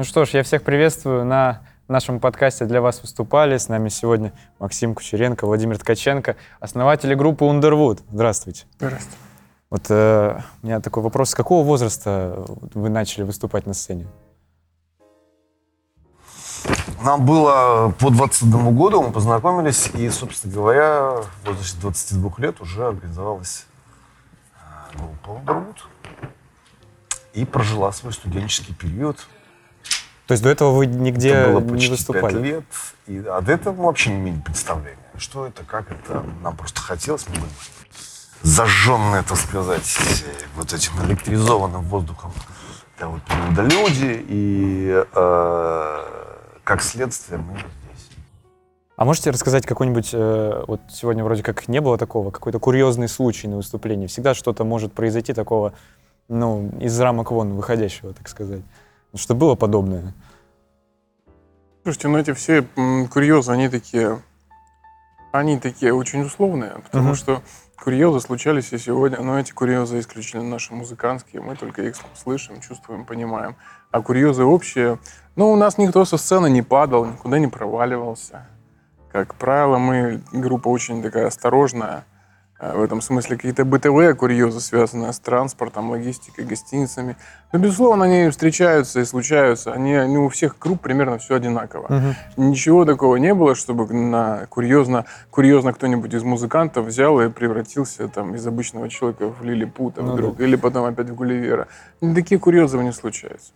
Ну что ж, я всех приветствую. На нашем подкасте для вас выступали. С нами сегодня Максим Кучеренко, Владимир Ткаченко, основатели группы Underwood. Здравствуйте. Здравствуйте. Вот э, у меня такой вопрос. С какого возраста вы начали выступать на сцене? Нам было по 21 году, мы познакомились, и, собственно говоря, в возрасте 22 лет уже организовалась э, группа Underwood и прожила свой студенческий период. То есть до этого вы нигде это было не выступали? 5 лет, и от этого мы вообще не имели представления, что это, как это. Нам просто хотелось, мы были зажженные, так сказать, вот этим электризованным воздухом да, вот, люди, и э, как следствие мы здесь. А можете рассказать какой-нибудь, э, вот сегодня вроде как не было такого, какой-то курьезный случай на выступлении? Всегда что-то может произойти такого, ну, из рамок вон выходящего, так сказать. Что было подобное? Слушайте, ну эти все курьезы, они такие, они такие очень условные, потому Мгм. что курьезы случались и сегодня, но эти курьезы исключительно наши музыкантские, мы только их слышим, чувствуем, понимаем. А курьезы общие, ну у нас никто со сцены не падал, никуда не проваливался. Как правило, мы группа очень такая осторожная. Э, В этом смысле какие-то бытовые курьезы, связанные с транспортом, логистикой, гостиницами. Но, безусловно, они встречаются и случаются. Они, они у всех групп примерно все одинаково. Ничего такого не было, чтобы на курьезно, курьезно кто-нибудь из музыкантов взял и превратился там, из обычного человека в лилипута Ну вдруг, или потом опять в Гулливера. Такие курьезы не случаются.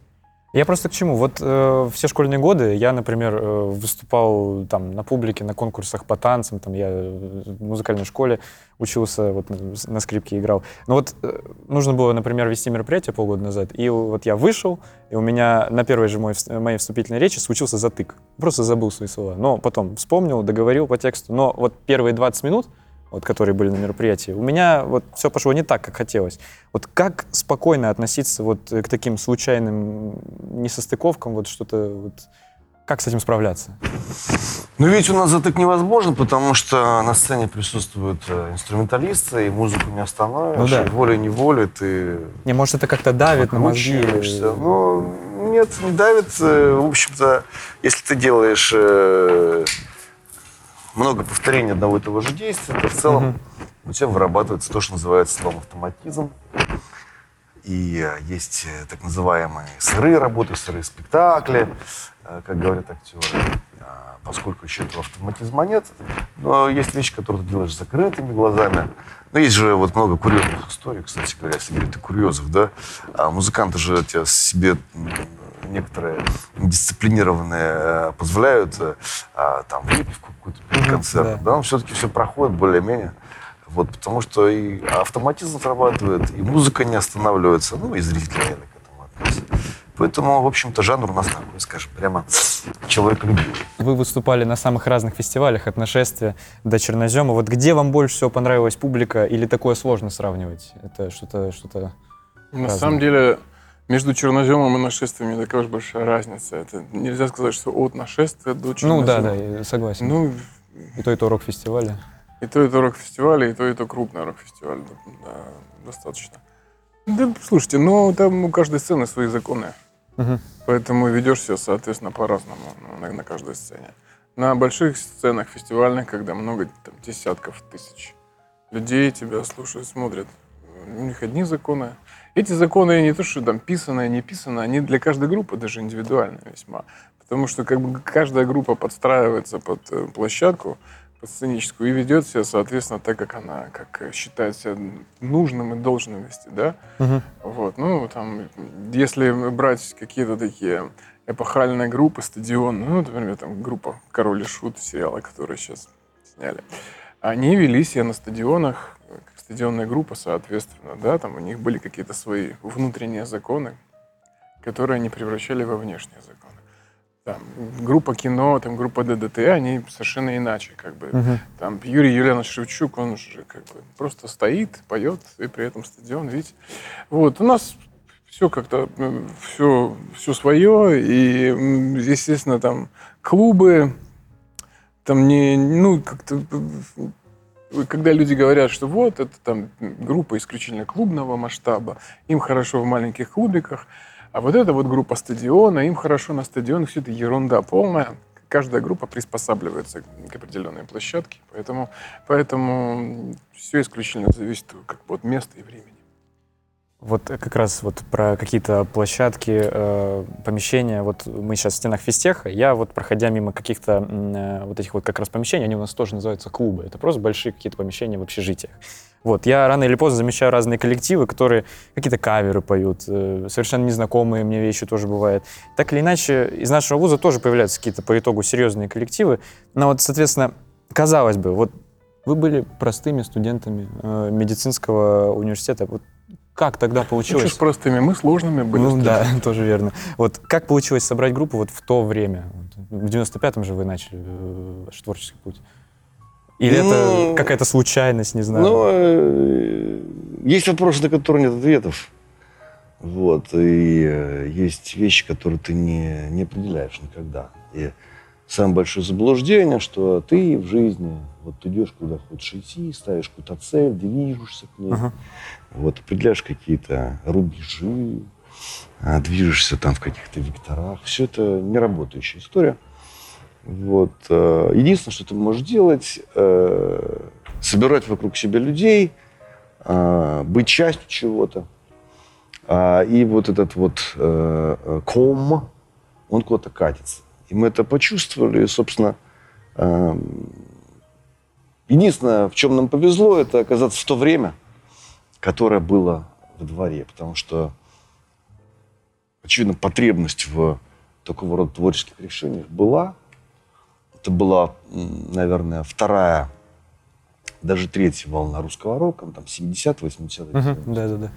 Я просто к чему? Вот э, все школьные годы я, например, э, выступал там на публике, на конкурсах по танцам, там я в музыкальной школе учился, вот на- на скрипке играл. Но вот э, нужно было, например, вести мероприятие полгода назад, и вот я вышел, и у меня на первой же мой, моей вступительной речи случился затык. Просто забыл свои слова. Но потом вспомнил, договорил по тексту. Но вот первые 20 минут, вот, которые были на мероприятии, у меня вот все пошло не так, как хотелось. Вот как спокойно относиться вот э, к таким случайным несостыковкам, вот что-то, вот, как с этим справляться? Ну, ведь у нас затык невозможно, потому что на сцене присутствуют э, инструменталисты, и музыку не остановишь. Ну да. и волей-неволей ты Не, может, это как-то давит на мозги? Ну, нет, не давит. Э, В общем-то, если ты делаешь много повторений одного и того же действия, то в целом у тебя вырабатывается то, что называется словом автоматизм. И э, есть э, так называемые сырые работы, сырые спектакли, э, как говорят актеры. А, Поскольку еще этого автоматизма нет, но есть вещи, которые ты делаешь закрытыми глазами. Но есть же вот много курьезных историй, кстати говоря, если говорить о курьезах, да. А музыканты же тебе себе некоторые дисциплинированные э, позволяют э, а, там выпивку какую-то перед Мгм, концертом, да. но все-таки все проходит более-менее. Вот, потому что и автоматизм срабатывает, и музыка не останавливается, ну и зрители наверное, к этому относятся. Поэтому, в общем-то, жанр у нас такой, скажем, прямо человеколюбивый. Вы выступали на самых разных фестивалях, от нашествия до чернозема. Вот где вам больше всего понравилась публика, или такое сложно сравнивать? Это что-то, что-то... На Разные. самом деле, между черноземом и нашествием не такая уж большая разница. Это нельзя сказать, что от нашествия до Ну чернозема. да, да, я согласен. Ну, И то, и то рок-фестиваля. И то, и то рок-фестиваль, и то, и то крупный рок-фестиваль. Да, достаточно. Да, слушайте, ну там у каждой сцены свои законы. Мгм. Поэтому ведешь себя, соответственно, по-разному ну, на, на каждой сцене. На больших сценах фестивальных, когда много там, десятков тысяч людей тебя слушают, смотрят, у них одни законы. Эти законы не то, что там писанные, не писанные, они для каждой группы даже индивидуальны весьма. Потому что как бы каждая группа подстраивается под э, площадку, под сценическую, и ведет себя, соответственно, так, как она, как считает себя нужным и должным вести, да? Мгм. Вот, ну, там, если брать какие-то такие эпохальные группы, стадион, ну, например, там группа «Король и Шут» сериала, который сейчас сняли, они вели себя на стадионах, стадионная группа, соответственно, да, там у них были какие-то свои внутренние законы, которые они превращали во внешние законы. Там, группа кино, там, группа ДДТ, они совершенно иначе, как бы. Мгм. Там Юрий Юлианович Шевчук, он же как бы просто стоит, поет, и при этом стадион, видите. Вот, у нас все как-то, все, все свое, и, естественно, там клубы, там не, ну, как-то, когда люди говорят, что вот, это там группа исключительно клубного масштаба, им хорошо в маленьких клубиках, А вот эта вот группа стадиона, им хорошо на стадионах, все это ерунда полная. Каждая группа приспосабливается к определенной площадке, поэтому, поэтому все исключительно зависит как бы от места и времени. Вот как раз вот про какие-то площадки, э, помещения. Вот мы сейчас в стенах физтеха. Я вот, проходя мимо каких-то э, вот этих вот как раз помещений, они у нас тоже называются клубы. Это просто большие какие-то помещения в общежитиях. Вот, я рано или поздно замечаю разные коллективы, которые какие-то каверы поют, э, совершенно незнакомые мне вещи тоже бывают. Так или иначе, из нашего вуза тоже появляются какие-то по итогу серьезные коллективы. Но вот, соответственно, казалось бы, вот вы были простыми студентами э, медицинского университета. Вот как тогда получилось? Ну, ж простыми, мы сложными были. Ну да, тоже верно. Вот как получилось собрать группу вот в то время? В 95-м же вы начали э, ваш творческий путь. Или Ну, это какая-то случайность, не знаю? Ну, э, есть вопросы, на которые нет ответов. Вот. И э, есть вещи, которые ты не, не определяешь никогда. И самое большое заблуждение, что ты в жизни, вот ты идешь куда хочешь идти, ставишь какую-то цель, движешься к ней, Ага. Вот, определяешь какие-то рубежи, а, движешься там в каких-то векторах. Все это неработающая история. Вот. э, Единственное, что ты можешь делать, э, собирать вокруг себя людей, э, быть частью чего-то. А, И вот этот вот ком, он куда-то катится. И мы это почувствовали, и, собственно, эм, единственное, в чем нам повезло, это оказаться в то время, которое было во дворе, потому что, очевидно, потребность в такого рода творческих решениях была. Это была, наверное, вторая, даже третья волна русского рока, там 70-80-е. Мгм, Да-да-да.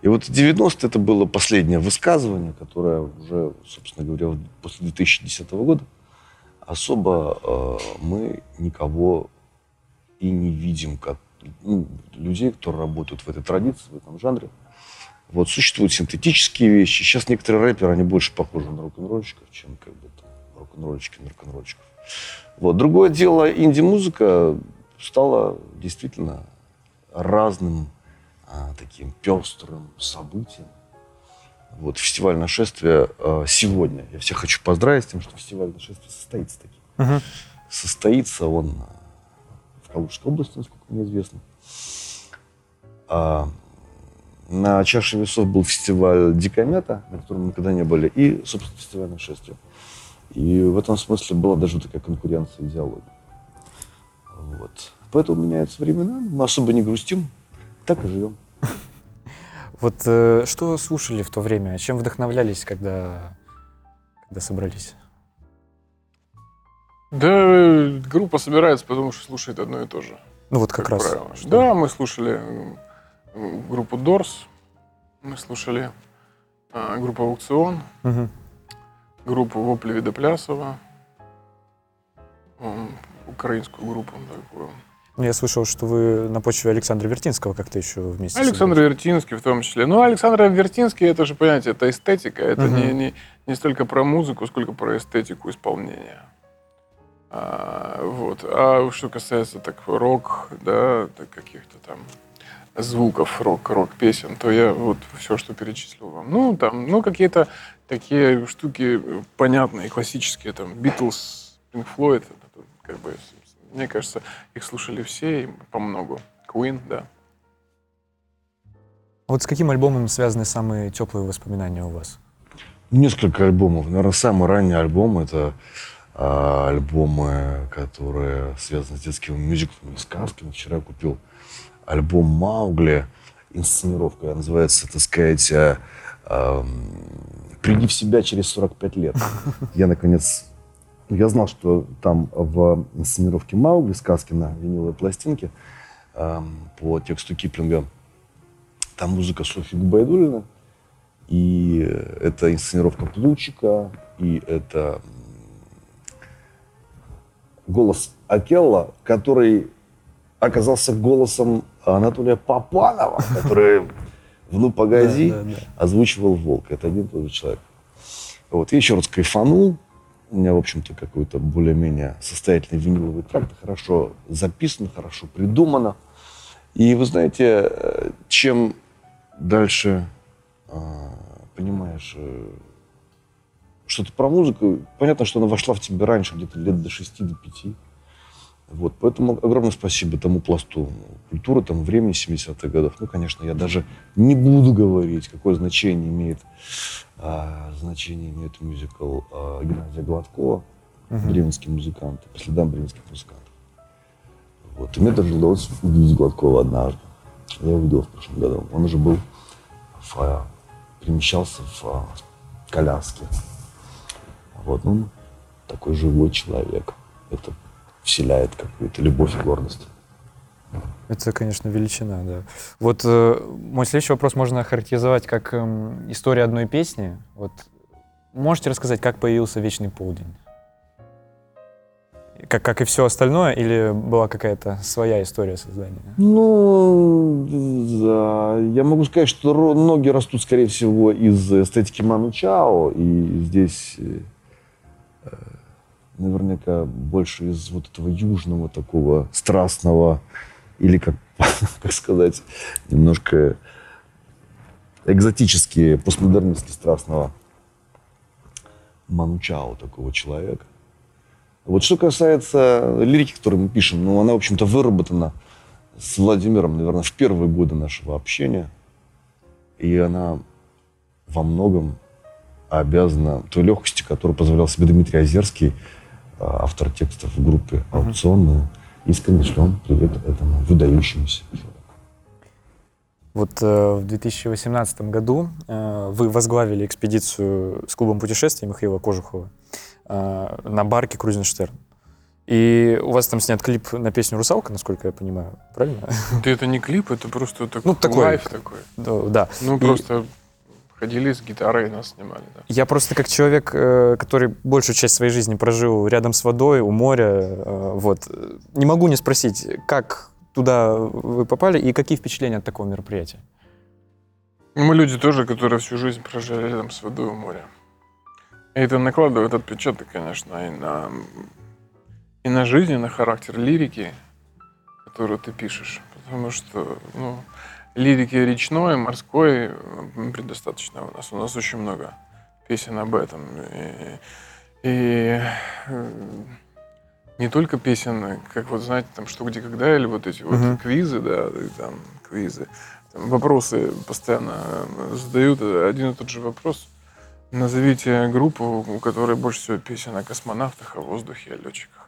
И вот 90 это было последнее высказывание, которое уже, собственно говоря, после 2010 года особо э, мы никого и не видим как ну, людей, которые работают в этой традиции, в этом жанре. Вот существуют синтетические вещи. Сейчас некоторые рэперы, они больше похожи на рок-н-ролльщиков, чем как бы там рок-н-ролльщики на рок-н-ролльщиков. Вот. Другое дело, инди-музыка стала действительно разным а, таким пестрым событием. Вот фестиваль нашествия э, сегодня. Я всех хочу поздравить с тем, что фестиваль нашествия состоится таки. Мгм. Состоится он в Калужской области, насколько мне известно. А, на чаше весов был фестиваль Дикомета, на котором мы никогда не были, и, собственно, фестиваль нашествия. И в этом смысле была даже такая конкуренция идеологии. Вот. Поэтому меняются времена, мы особо не грустим, так и живем. Вот э, что слушали в то время? Чем вдохновлялись, когда, когда собрались? Да, группа собирается, потому что слушает одно и то же. Ну вот как, раз. правило. что- Да, мы слушали группу Дорс, мы слушали а, группу Аукцион, Мгм. группу Вопли Видоплясова, украинскую группу такую. Ну, я слышал, что вы на почве Александра Вертинского как-то еще вместе Александр. Вертинский в том числе. Ну, Александр Вертинский, это же, понимаете, это эстетика. Это Мгм. не, не, не столько про музыку, сколько про эстетику исполнения. А, вот. А что касается так рок, да, каких-то там звуков рок, рок-песен, то я вот все, что перечислил вам. Ну, там, ну, какие-то такие штуки понятные, классические, там, Битлз, Pink Floyd, это, как бы, мне кажется, их слушали все и по многу. Queen, да. Вот с каким альбомом связаны самые теплые воспоминания у вас? Несколько альбомов. Наверное, самый ранний альбом это альбомы, которые связаны с детскими мюзиклами, сказками. Вчера я купил альбом Маугли, инсценировка, называется, так сказать, а, ам, «Приди в себя через 45 лет». Я, наконец, я знал, что там в инсценировке Маугли, сказки на виниловой пластинке ам, по тексту Киплинга, там музыка Софьи Губайдулина, и это инсценировка Плучика, и это голос Акелла, который оказался голосом Анатолия Попанова, который в «Ну, погоди» Да, да, да. озвучивал «Волк». Это один и тот же человек. Вот. Я еще раз кайфанул. У меня, в общем-то, какой-то более-менее состоятельный виниловый тракт. Хорошо записано, хорошо придумано. И вы знаете, э, чем дальше э, понимаешь э, что-то про музыку. Понятно, что она вошла в тебя раньше, где-то лет до 6 до 5. Вот, поэтому огромное спасибо тому пласту культуры, тому времени 70-х годов. Ну, конечно, я даже не буду говорить, какое значение имеет, а, значение имеет мюзикл а, Геннадия Гладкова, бременский музыкант, по следам бременских музыкантов. Вот. И мне даже удалось увидеть Гладкова однажды. Я его видел в прошлом году. Он уже был, в, а, перемещался в а, коляске. Вот, ну, такой живой человек. Это вселяет какую-то любовь и гордость. Это, конечно, величина, да. Вот э, мой следующий вопрос можно охарактеризовать как эм, история одной песни. Вот можете рассказать, как появился «Вечный полдень»? Как, как и все остальное, или была какая-то своя история создания? Ну, да. Я могу сказать, что ноги растут, скорее всего, из эстетики Ману Чао. И здесь э, э, наверняка больше из вот этого южного такого страстного или, как, как сказать, немножко экзотически, постмодернистски страстного Ману Чао такого человека. Вот что касается лирики, которую мы пишем, ну, она, в общем-то, выработана с Владимиром, наверное, в первые годы нашего общения. И она во многом обязана той легкости, которую позволял себе Дмитрий Озерский, а, автор текстов в группе «Аукционная». Искренне шлем привет этому выдающемуся человеку. Вот э, в 2018 году э, вы возглавили экспедицию с клубом путешествий Михаила Кожухова э, на барке Крузенштерн. И у вас там снят клип на песню «Русалка», насколько я понимаю, правильно? Да это не клип, это просто такой, Ну, такой. лайф такой. Да, да. Ну, И- просто ходили с гитарой нас снимали, да. Я просто как человек, э, который большую часть своей жизни прожил рядом с водой, у моря, э, вот, не могу не спросить, как туда вы попали и какие впечатления от такого мероприятия? Мы люди тоже, которые всю жизнь прожили рядом с водой у моря. И это накладывает отпечаток, конечно, и на, и на жизнь, и на характер лирики, которую ты пишешь. Потому что, ну, лирики речной, морской м, предостаточно у нас. У нас очень много песен об этом. И, и, э, не только песен, как вот, знаете, там «Что, где, когда» или вот эти вот Мгм. квизы, да, и там квизы. Там вопросы постоянно э, задают один и тот же вопрос. Назовите группу, у которой больше всего песен о космонавтах, о воздухе, о летчиках.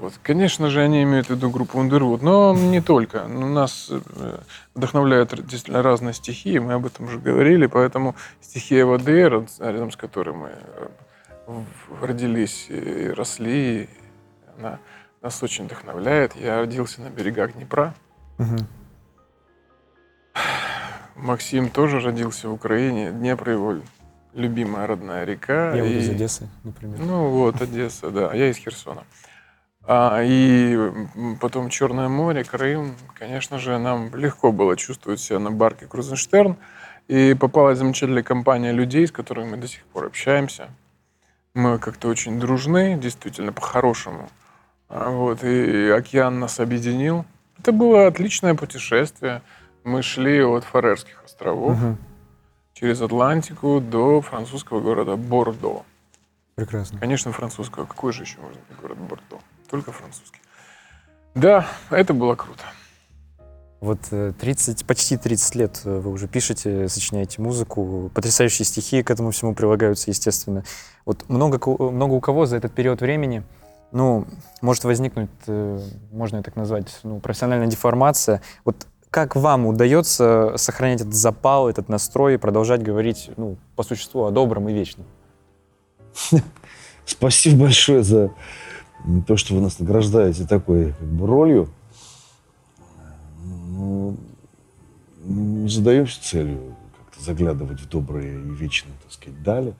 Вот. Конечно же, они имеют в виду группу Underwood, но не только. Ну, Нас э, вдохновляют действительно разные стихии, мы об этом уже говорили, поэтому стихия воды, рядом с которой мы э, родились и росли, она нас очень вдохновляет. Я родился на берегах Днепра, Мгм. Максим тоже родился в Украине. Днепр его любимая родная река. Я И- из Одессы, например. Ну вот, Одесса, да. Я из Херсона. А, и потом Черное море, Крым. Конечно же, нам легко было чувствовать себя на барке Крузенштерн. И попалась замечательная компания людей, с которыми мы до сих пор общаемся. Мы как-то очень дружны, действительно, по-хорошему. А, Вот, и океан нас объединил. Это было отличное путешествие. Мы шли от Фарерских островов Мгм. через Атлантику до французского города Бордо. Прекрасно. Конечно, французского. Какой же еще быть город Бордо? Только французский. Да, это было круто. Вот э, 30, почти 30 лет э, вы уже пишете, сочиняете музыку, потрясающие стихи к этому всему прилагаются, естественно. Вот много, много у кого за этот период времени, ну, может возникнуть, э, можно и так назвать, ну, профессиональная деформация. Вот как вам удается сохранять этот запал, этот настрой и продолжать говорить, ну, по существу о добром и вечном? Спасибо большое за то, что вы нас награждаете такой как бы, ролью. Ну, не задаемся целью как-то заглядывать в добрые и вечные, так сказать, дали.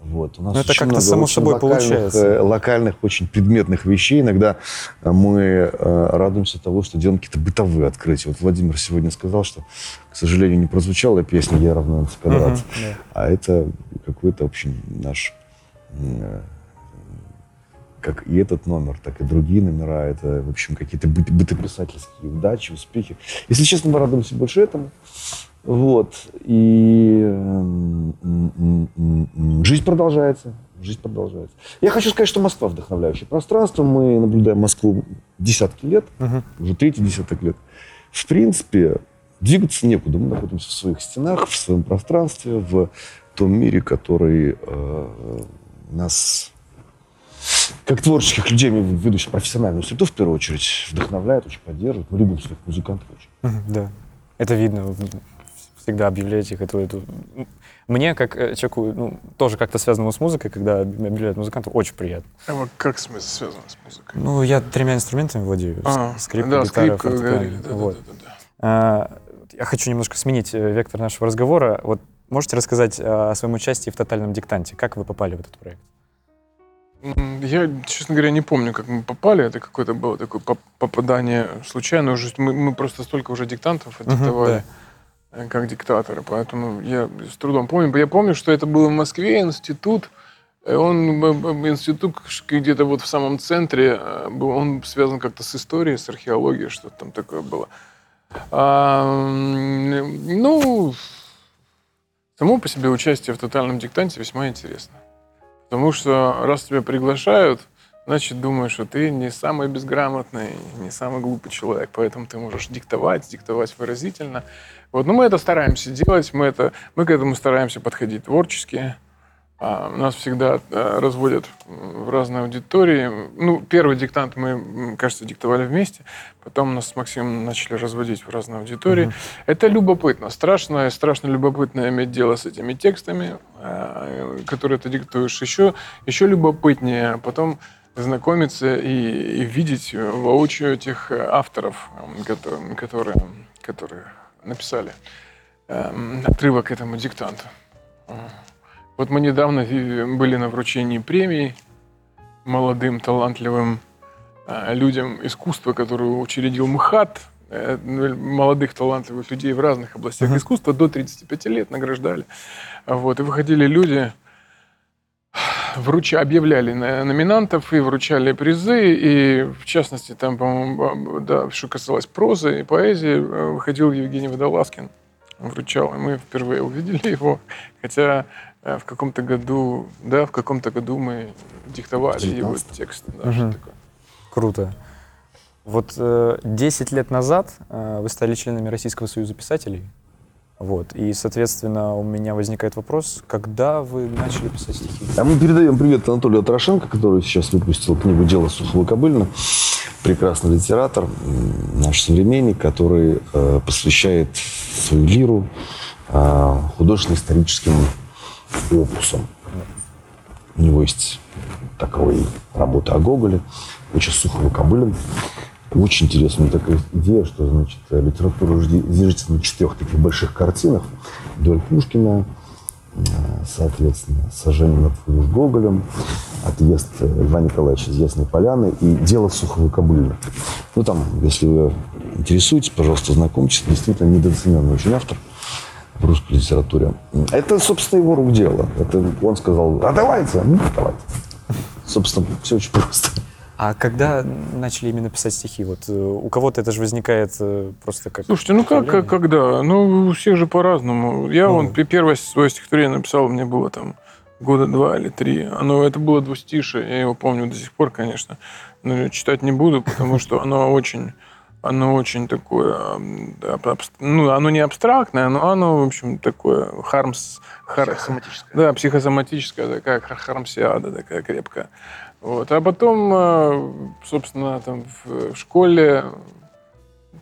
Вот. У нас Ну, это как-то само собой локальных, получается. э, локальных, очень предметных вещей. Иногда мы э, радуемся того, что делаем какие-то бытовые открытия. Вот Владимир сегодня сказал, что, к сожалению, не прозвучала песня «Я равно квадрат». Мгм, да. А это какой-то, в общем, наш, э, как и этот номер, так и другие номера, это, в общем, какие-то быт- бытописательские удачи, успехи. Если честно, мы радуемся больше этому. Вот. И м, м, м, м, жизнь продолжается. Жизнь продолжается. Я хочу сказать, что Москва вдохновляющее пространство. Мы наблюдаем Москву десятки лет, Мгм. уже третий десяток лет. В принципе, двигаться некуда. Мы находимся в своих стенах, в своем пространстве, в том мире, который э, нас, как творческих людей, ведущих профессиональную среду, в первую очередь, вдохновляет, очень поддерживает. Мы любим своих музыкантов очень. Да. Это видно. Всегда объявляете их эту, эту... Мне, как э, человеку, ну, тоже как-то связанному с музыкой, когда объявляют музыкантов, очень приятно. А вот как смысл связан с музыкой? Ну, я тремя инструментами владею. А, Скрипка, да, гитара, скрипка, говорили, да, да, Вот. да, да, да. А, Я хочу немножко сменить э, вектор нашего разговора. Вот можете рассказать а, о своем участии в «Тотальном диктанте»? Как вы попали в этот проект? Я, честно говоря, не помню, как мы попали. Это какое-то было такое поп- попадание случайно. Уже мы, мы просто столько уже диктантов диктовали, э, как диктаторы. Поэтому я с трудом помню. Я помню, что это было в Москве, институт. Э, Он б- институт где-то вот в самом центре. э, был. Он связан как-то с историей, с археологией, что-то там такое было. А, ну, само по себе участие в тотальном диктанте весьма интересно. Потому что раз тебя приглашают, значит, думаешь, что ты не самый безграмотный, не самый глупый человек, поэтому ты можешь диктовать, диктовать выразительно. Вот, но мы это стараемся делать, мы, это, мы к этому стараемся подходить творчески. А, нас всегда а, разводят в разные аудитории. Ну, первый диктант мы, кажется, диктовали вместе, потом нас с Максимом начали разводить в разные аудитории. Это любопытно, страшно, страшно любопытно иметь дело с этими текстами, а, которые ты диктуешь. Еще, еще любопытнее потом знакомиться и, и видеть воочию этих э, авторов, которые, которые, которые написали эм, отрывок этому диктанту. Вот мы недавно были на вручении премии молодым, талантливым э, людям искусства, которую учредил МХАТ. Э, ну, молодых, талантливых людей в разных областях Мгм. искусства до 35 лет награждали. А Вот, и выходили люди, вруча, объявляли на- номинантов и вручали призы. И, в частности, там, по-моему, да, что касалось прозы и поэзии, э, выходил Евгений Водолазкин, вручал. И мы впервые увидели его. Хотя в каком-то году, да, в каком-то году мы диктовали его 19-м. текст. Да, что такое. Круто. Вот э, 10 лет назад э, вы стали членами Российского союза писателей. Вот. И, соответственно, у меня возникает вопрос, когда вы начали писать стихи? А мы передаем привет Анатолию Трошенко, который сейчас выпустил книгу «Дело Сухого Кобылина». Прекрасный литератор, наш современник, который э, посвящает свою лиру э, художественно-историческим опусам. У него есть такая работа о Гоголе, очень Сухого Кобылин. Очень интересная такая идея, что значит, литература зиждется на четырех таких больших картинах. Вдоль Пушкина, э, соответственно, сожжение над Гоголем, отъезд Льва Николаевича из Ясной Поляны и дело Сухого Кобылина. Ну, там, если вы интересуетесь, пожалуйста, знакомьтесь. Действительно, недооцененный очень автор в русской литературе. Это, собственно, его рук дело. Это он сказал, а давайте, ну, давайте. Собственно, все очень просто. А когда начали именно писать стихи? Вот э, у кого-то это же возникает э, просто как... Слушайте, ну как, как когда? Ну, у всех же по-разному. Я Ну. вон при- первое свое стихотворение написал, мне было там года два или три. Оно, это было двустишие, я его помню до сих пор, конечно. Но читать не буду, потому что оно очень, оно очень такое, ну, оно не абстрактное, но оно, в общем, такое хармс... Хар, да, психосоматическая такая хар- хармсиада такая крепкая. Вот. А потом, э, собственно, там в школе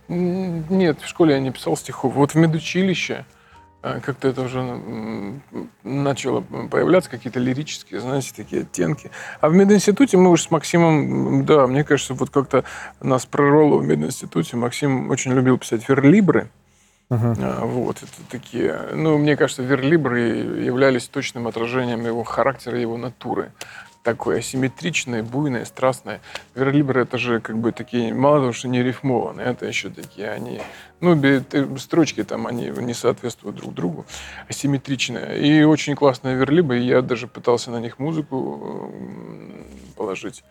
Нет, в школе я не писал стихов. Вот в медучилище как-то это уже начало появляться, какие-то лирические, знаете, такие оттенки. А в мединституте мы уже с Максимом, да, мне кажется, вот как-то нас прорвало в мединституте. Максим очень любил писать верлибры. А, Вот, это такие, ну, мне кажется, верлибры являлись точным отражением его характера, его натуры. Такой асимметричный, буйный, страстный. Верлибры это же как бы такие, мало того, что не рифмованные, это еще такие, они, ну, строчки там, они не соответствуют друг другу, асимметричные. И очень классные верлибры, и я даже пытался на них музыку положить.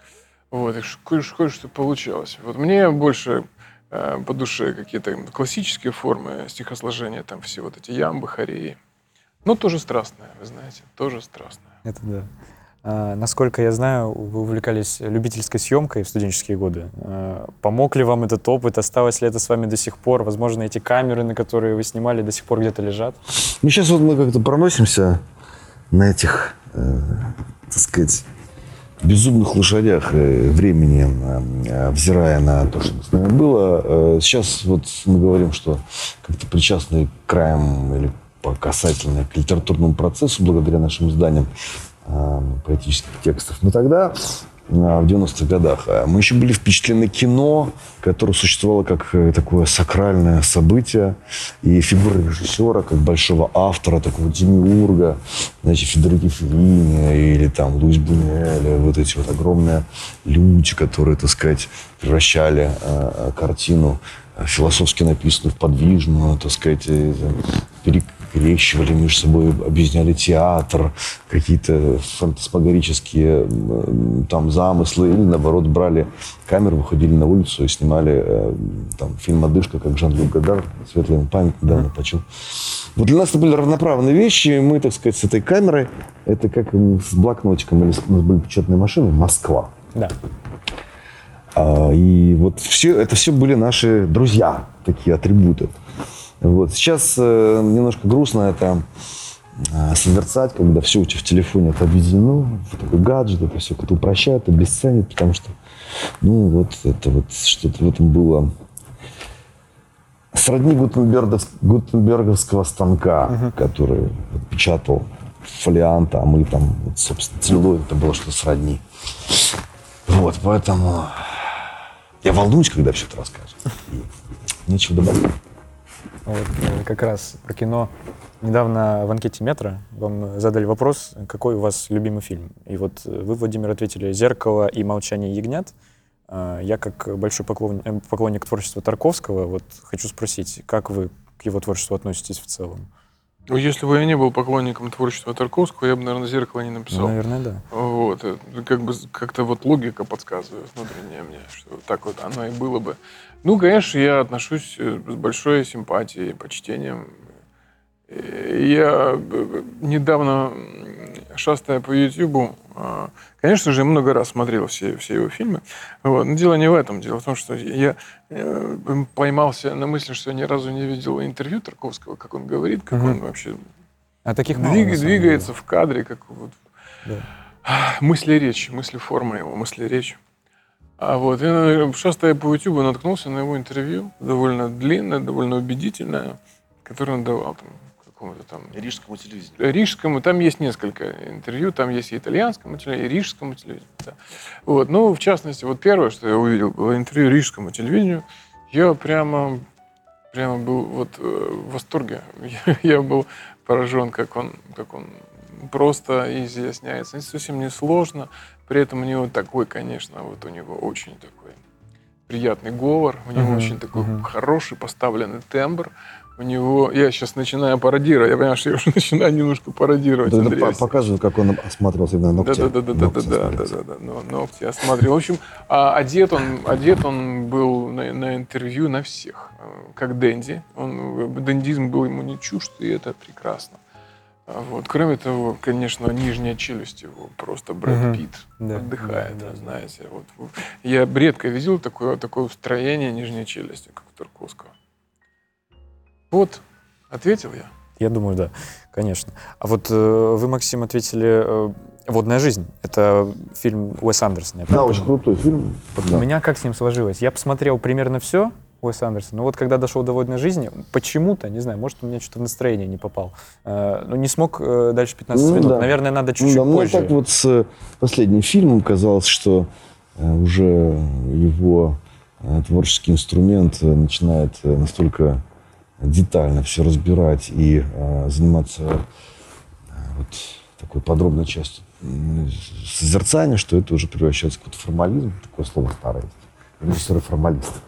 Вот, и кое-что получалось. Вот мне больше э, по душе какие-то классические формы стихосложения, там все вот эти ямбы, хореи. Но тоже страстное, вы знаете, тоже страстное. Это да. А, насколько я знаю, вы увлекались любительской съемкой в студенческие годы. А, помог ли вам этот опыт? Осталось ли это с вами до сих пор? Возможно, эти камеры, на которые вы снимали, до сих пор где-то лежат? Ну, сейчас вот мы как-то проносимся на этих, э, так сказать, безумных лошадях э, времени, э, взирая на то, что с нами было. Э, сейчас вот мы говорим, что как-то причастны краем или по касательно к литературному процессу благодаря нашим изданиям поэтических текстов. Но тогда, э, в 90-х годах, э, мы еще были впечатлены кино, которое существовало как э, такое сакральное событие, и фигура режиссера, как большого автора, такого демиурга, значит, Федерико Феллини или там Луис Бунюэль, вот эти вот огромные люди, которые, так сказать, превращали картину философски написанную в подвижную, так сказать, э, перекрещивали между собой, объясняли театр, какие-то фантасмагорические там замыслы, или наоборот брали камеру, выходили на улицу и снимали э, там фильм «Одышка», как Жан-Люк Гадар, светлая ему память, недавно почил. Вот для нас это были равноправные вещи, и мы, так сказать, с этой камерой, это как с блокнотиком, или у нас были печатные машины, Москва. Да. А, И вот все, это все были наши друзья, такие атрибуты. Вот. Сейчас э, немножко грустно это э, созерцать, когда все у тебя в телефоне это объединено, в такой гаджет, это все как-то упрощает, обесценит, потому что, ну, вот это вот что-то в этом было сродни Гутенбергов- гутенберговского станка, который вот печатал фолиант, а мы там, вот, собственно, целлюлоид, это было что-то сродни. Вот, поэтому я волнуюсь, когда все это расскажут. И нечего добавить. Вот, э, как раз про кино. Недавно в анкете Метро вам задали вопрос, какой у вас любимый фильм. И вот э, вы, Владимир, ответили «Зеркало» и «Молчание ягнят». А, Я, как большой поклон- э, поклонник творчества Тарковского, вот хочу спросить, как вы к его творчеству относитесь в целом? Ну, если бы я не был поклонником творчества Тарковского, я бы, наверное, «Зеркало» не Ну, написал. наверное, да. Вот, как бы как-то вот логика подсказывает внутренняя мне, что так вот оно и было бы. Ну, конечно, я отношусь э, с большой симпатией, почтением. Э, Я э, недавно, шастая по Ютубу, а, конечно же, много раз смотрел все, все его фильмы. Вот. Но дело не в этом. Дело в том, что я поймался на мысли, что я ни разу не видел интервью Тарковского, как он говорит, как Мгм. он вообще А таких мало, Двиг- двигается деле. в кадре, как вот Да. мысли речь, мысли форма его, мысли речь. А вот, я, шастая по YouTube, наткнулся на его интервью, довольно длинное, довольно убедительное, которое он давал там какому-то там Рижскому телевидению. рижскому, там есть несколько интервью, там есть и итальянскому телевидению, и рижскому телевидению. да. Вот, ну, в частности, вот первое, что я увидел, было интервью рижскому телевидению. Я прямо, прямо был вот э, в восторге. Я, я был поражен, как он, как он просто изъясняется. Это совсем не сложно. При этом у него такой, конечно, вот у него очень такой приятный говор, у него Мгм, очень такой мгм. хороший поставленный тембр. У него, я сейчас начинаю пародировать, я понимаю, что я уже начинаю немножко пародировать Это Андрея по- показывает, как он осматривался да, ногти. да, да, да, да, да, да, да, да, да, но, ногти осматривал. В общем, а одет он, одет он был на, на интервью на всех, э, как Дэнди. Он, э, дендизм был ему не чужд, и это прекрасно. А Вот. Кроме того, конечно, нижняя челюсть его просто Брэд Мгм. Питт Да, отдыхает, да, да, знаете. Вот. Я редко видел такое, такое строение нижней челюсти, как у Тарковского. Вот, ответил я. Я думаю, да, конечно. А вот э, вы, Максим, ответили э, «Водная жизнь». Это фильм Уэса Андерсона. Да, очень крутой фильм. У Да. меня как с ним сложилось? Я посмотрел примерно все Уэса Андерсона, но вот когда дошел до «Водной жизни», почему-то, не знаю, может, у меня что-то в настроение не попал, э, но не смог э, дальше 15 Ну минут. да. Наверное, надо Ну чуть-чуть да, мне позже. так вот с э, последним фильмом казалось, что уже его творческий инструмент начинает настолько детально все разбирать и заниматься вот такой подробной частью созерцания, что это уже превращается в какой-то формализм, такое слово старое. Режиссеры формалисты.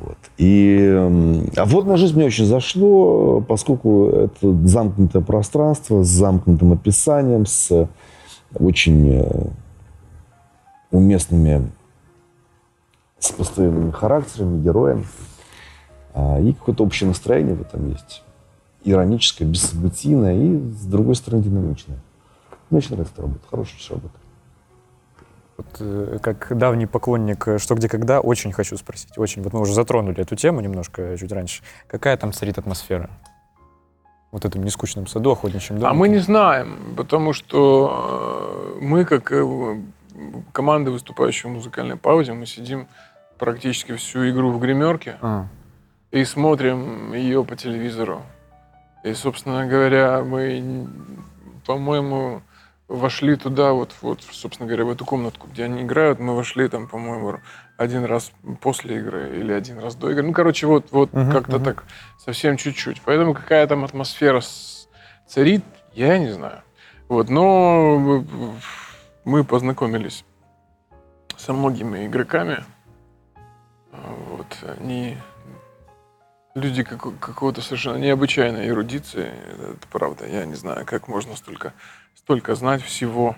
Вот. И, а водная жизнь мне очень зашло, поскольку это замкнутое пространство с замкнутым описанием, с очень э, уместными, с постоянными характерами, героями. А, и какое-то общее настроение в этом есть. Ироническое, бессобытийное и, с другой стороны, динамичное. Мне очень нравится эта работа. Хорошая работа. Вот, э, как давний поклонник э, «Что, где, когда» очень хочу спросить. Очень. Вот мы уже затронули эту тему немножко чуть раньше. Какая там царит атмосфера? Вот этом нескучном саду, охотничьем доме. А мы не знаем, потому что э, мы, как э, команда, выступающая в музыкальной паузе, мы сидим практически всю игру в гримерке А, и смотрим ее по телевизору. И, собственно говоря, мы, по-моему, вошли туда, вот, вот, собственно говоря, в эту комнатку, где они играют, мы вошли там, по-моему, один раз после игры или один раз до игры. Ну, короче, вот, вот Мгм, как-то мгм. так, совсем чуть-чуть. Поэтому какая там атмосфера царит, я не знаю. Вот, но мы познакомились со многими игроками. Вот, они люди како- какого-то совершенно необычайной эрудиции. Это правда. Я не знаю, как можно столько, столько знать всего.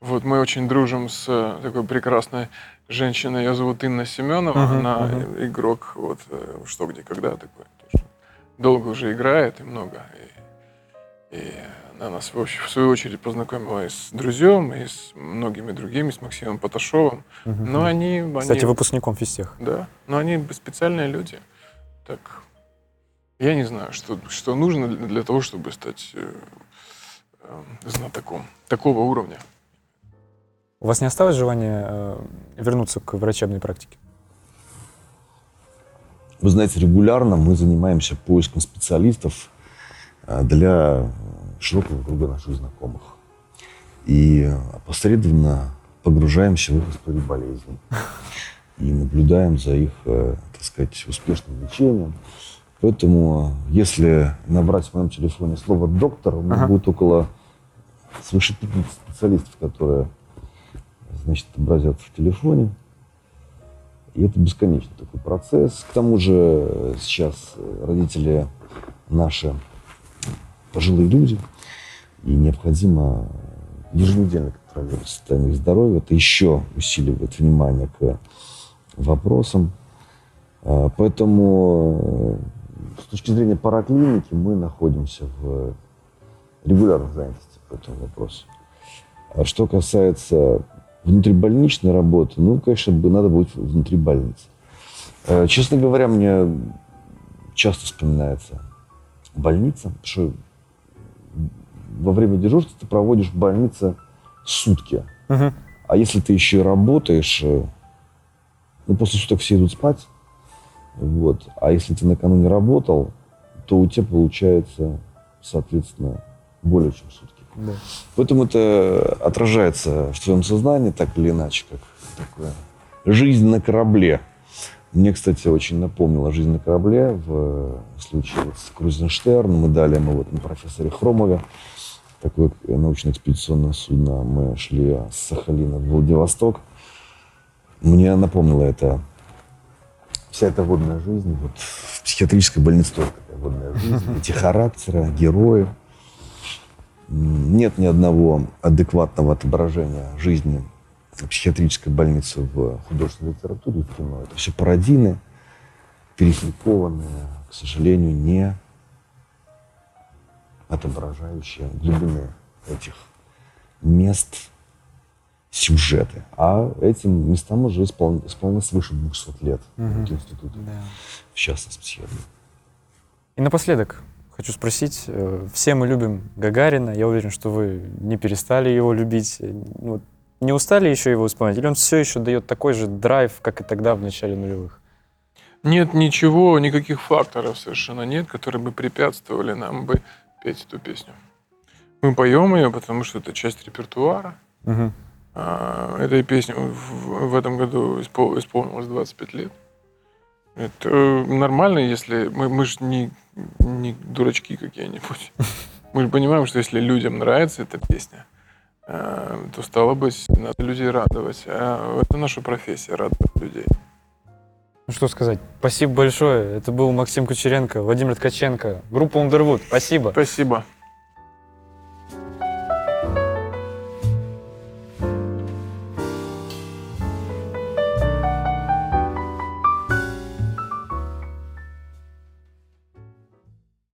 Вот мы очень дружим с э, такой прекрасной женщиной. Ее зовут Инна Семенова. Мгм, Она мгм. игрок вот э, что где когда такой. Долго уже играет и много. И, и она нас в, свою очередь познакомила и с друзьем, и с многими другими, с Максимом Поташовым. мгм. Но они, они Кстати, выпускником физтех. да, но они специальные люди. Так, я не знаю, что, что нужно для того, чтобы стать э, э, знатоком такого уровня. У вас не осталось желания э, вернуться к врачебной практике? Вы знаете, регулярно мы занимаемся поиском специалистов а, для широкого круга наших знакомых. И опосредованно погружаемся в их историю болезней. И наблюдаем за их, э, так сказать, успешным лечением. Поэтому, если набрать в моем телефоне слово «доктор», у меня Ага. будет около свыше 50 специалистов, которые, значит, отобразят в телефоне. И это бесконечный такой процесс. К тому же э, сейчас э, родители наши пожилые люди, и необходимо еженедельно контролировать состояние их здоровья. Это еще усиливает внимание к вопросам. А, Поэтому э, с точки зрения параклиники мы находимся в регулярной занятости по этому вопросу. А что касается внутрибольничной работы, ну, конечно, бы надо будет внутри больницы. Э, Честно говоря, мне часто вспоминается больница, потому что во время дежурства ты проводишь в больнице сутки. Мгм. А если ты еще и работаешь, э, ну, после суток все идут спать, вот. А если ты накануне работал, то у тебя получается, соответственно, более чем сутки. Да. Поэтому это отражается в твоем сознании так или иначе, как такое жизнь на корабле. Мне, кстати, очень напомнила жизнь на корабле в случае вот с Крузенштерном. Мы дали ему вот на профессоре Хромове такое научно-экспедиционное судно. Мы шли с Сахалина в Владивосток. Мне напомнила это вся эта водная жизнь. Вот в психиатрической больнице тоже такая водная жизнь. Эти характеры, герои. Нет ни одного адекватного отображения жизни психиатрической больницы в художественной литературе и в кино. Это все пародийны, пересликованные, к сожалению, не отображающие глубины этих мест сюжеты. А этим местам уже исполн- исполнилось свыше 200 лет Мгм. вот института, Да. в частности, психиатрии. И напоследок хочу спросить. э, Все мы любим Гагарина. Я уверен, что вы не перестали его любить. э, ну, Не устали еще его исполнять? Или он все еще дает такой же драйв, как и тогда, в начале нулевых? Нет ничего, никаких факторов совершенно нет, которые бы препятствовали нам бы петь эту песню. Мы поем ее, потому что это часть репертуара. Мгм. А, Этой песне в, этом году испол- исполнилось 25 лет. Это нормально, если... Мы, мы же не, не дурачки какие-нибудь. Мы же понимаем, что если людям нравится эта песня, а, то стало быть, надо людей радовать. А это наша профессия, радовать людей. Ну что сказать, спасибо большое. Это был Максим Кучеренко, Владимир Ткаченко, группа Underwood. Спасибо. Спасибо.